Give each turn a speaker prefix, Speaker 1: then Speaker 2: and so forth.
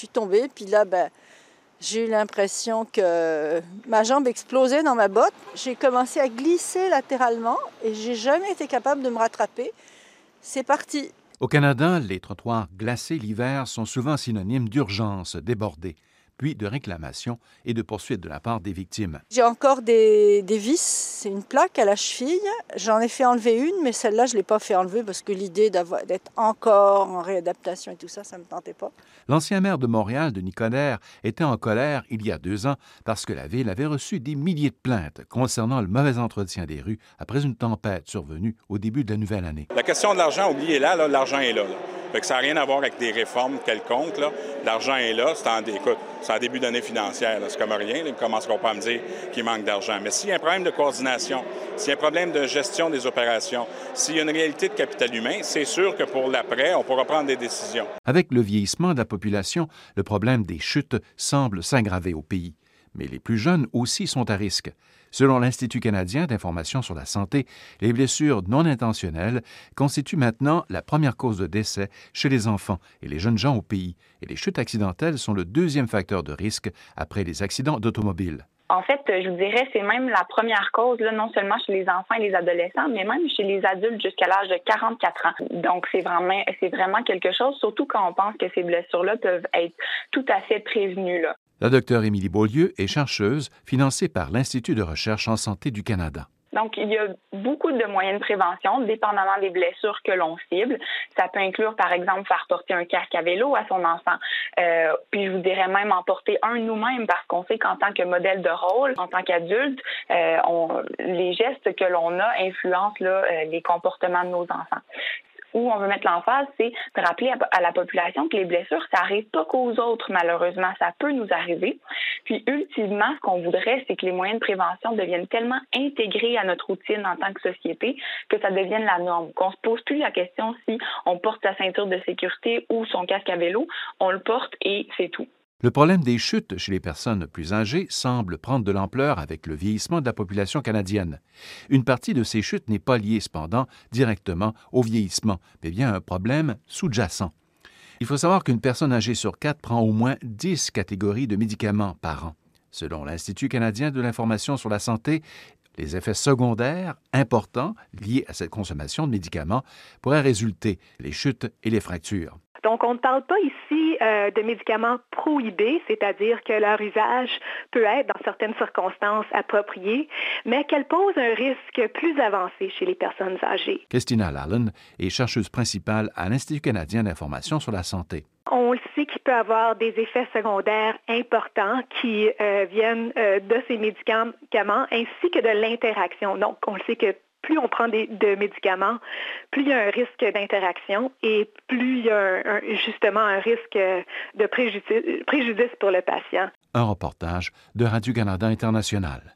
Speaker 1: suis tombée, puis là, ben, j'ai eu l'impression que ma jambe explosait dans ma botte. J'ai commencé à glisser latéralement et j'ai jamais été capable de me rattraper. C'est parti.
Speaker 2: Au Canada, les trottoirs glacés l'hiver sont souvent synonymes d'urgence débordée puis de réclamations et de poursuites de la part des victimes.
Speaker 1: J'ai encore des, vis, c'est une plaque à la cheville. J'en ai fait enlever une, mais celle-là, je ne l'ai pas fait enlever parce que l'idée d'être encore en réadaptation et tout ça, ça ne me tentait pas.
Speaker 2: L'ancien maire de Montréal, de Nicodère, était en colère il y a deux ans parce que la ville avait reçu des milliers de plaintes concernant le mauvais entretien des rues après une tempête survenue au début de la nouvelle année.
Speaker 3: La question de l'argent, oubliez-la, l'argent est là. Ça n'a rien à voir avec des réformes quelconques. L'argent est là. C'est en, écoute, c'est en début d'année financière. C'est comme rien. Ils ne commenceront pas à me dire qu'il manque d'argent. Mais s'il y a un problème de coordination, s'il y a un problème de gestion des opérations, s'il y a une réalité de capital humain, c'est sûr que pour l'après, on pourra prendre des décisions.
Speaker 2: Avec le vieillissement de la population, le problème des chutes semble s'aggraver au pays. Mais les plus jeunes aussi sont à risque. Selon l'Institut canadien d'information sur la santé, les blessures non intentionnelles constituent maintenant la première cause de décès chez les enfants et les jeunes gens au pays, et les chutes accidentelles sont le deuxième facteur de risque après les accidents d'automobile.
Speaker 4: En fait, je vous dirais, c'est même la première cause, là, non seulement chez les enfants et les adolescents, mais même chez les adultes jusqu'à l'âge de 44 ans. Donc, c'est vraiment, c'est vraiment quelque chose, surtout quand on pense que ces blessures-là peuvent être tout à fait prévenues. Là.
Speaker 2: La docteure Émilie Beaulieu est chercheuse financée par l'Institut de recherche en santé du Canada.
Speaker 4: Donc, il y a beaucoup de moyens de prévention, dépendamment des blessures que l'on cible. Ça peut inclure, par exemple, faire porter un casque à vélo à son enfant. Euh, puis, je vous dirais même en porter un nous-mêmes, parce qu'on sait qu'en tant que modèle de rôle, en tant qu'adulte, euh, les gestes que l'on a influencent euh, les comportements de nos enfants où on veut mettre l'emphase, c'est de rappeler à, la population que les blessures, ça n'arrive pas qu'aux autres, malheureusement. Ça peut nous arriver. Puis, ultimement, ce qu'on voudrait, c'est que les moyens de prévention deviennent tellement intégrés à notre routine en tant que société que ça devienne la norme. Qu'on se pose plus la question si on porte sa ceinture de sécurité ou son casque à vélo. On le porte et c'est tout.
Speaker 2: Le problème des chutes chez les personnes plus âgées semble prendre de l'ampleur avec le vieillissement de la population canadienne. Une partie de ces chutes n'est pas liée cependant directement au vieillissement, mais bien un problème sous-jacent. Il faut savoir qu'une personne âgée sur quatre prend au moins 10 catégories de médicaments par an. Selon l'Institut canadien de l'information sur la santé, les effets secondaires importants liés à cette consommation de médicaments pourraient résulter les chutes et les fractures.
Speaker 5: Donc, on ne parle pas ici euh, de médicaments prohibés, c'est-à-dire que leur usage peut être, dans certaines circonstances, approprié, mais qu'elle pose un risque plus avancé chez les personnes âgées.
Speaker 2: Christina Lallen est chercheuse principale à l'Institut canadien d'information sur la santé.
Speaker 5: On le sait qu'il peut avoir des effets secondaires importants qui euh, viennent euh, de ces médicaments ainsi que de l'interaction. Donc, on le sait que plus on prend de médicaments, plus il y a un risque d'interaction et plus il y a justement un risque de préjudice, préjudice pour le patient.
Speaker 2: Un reportage de Radio-Canada International.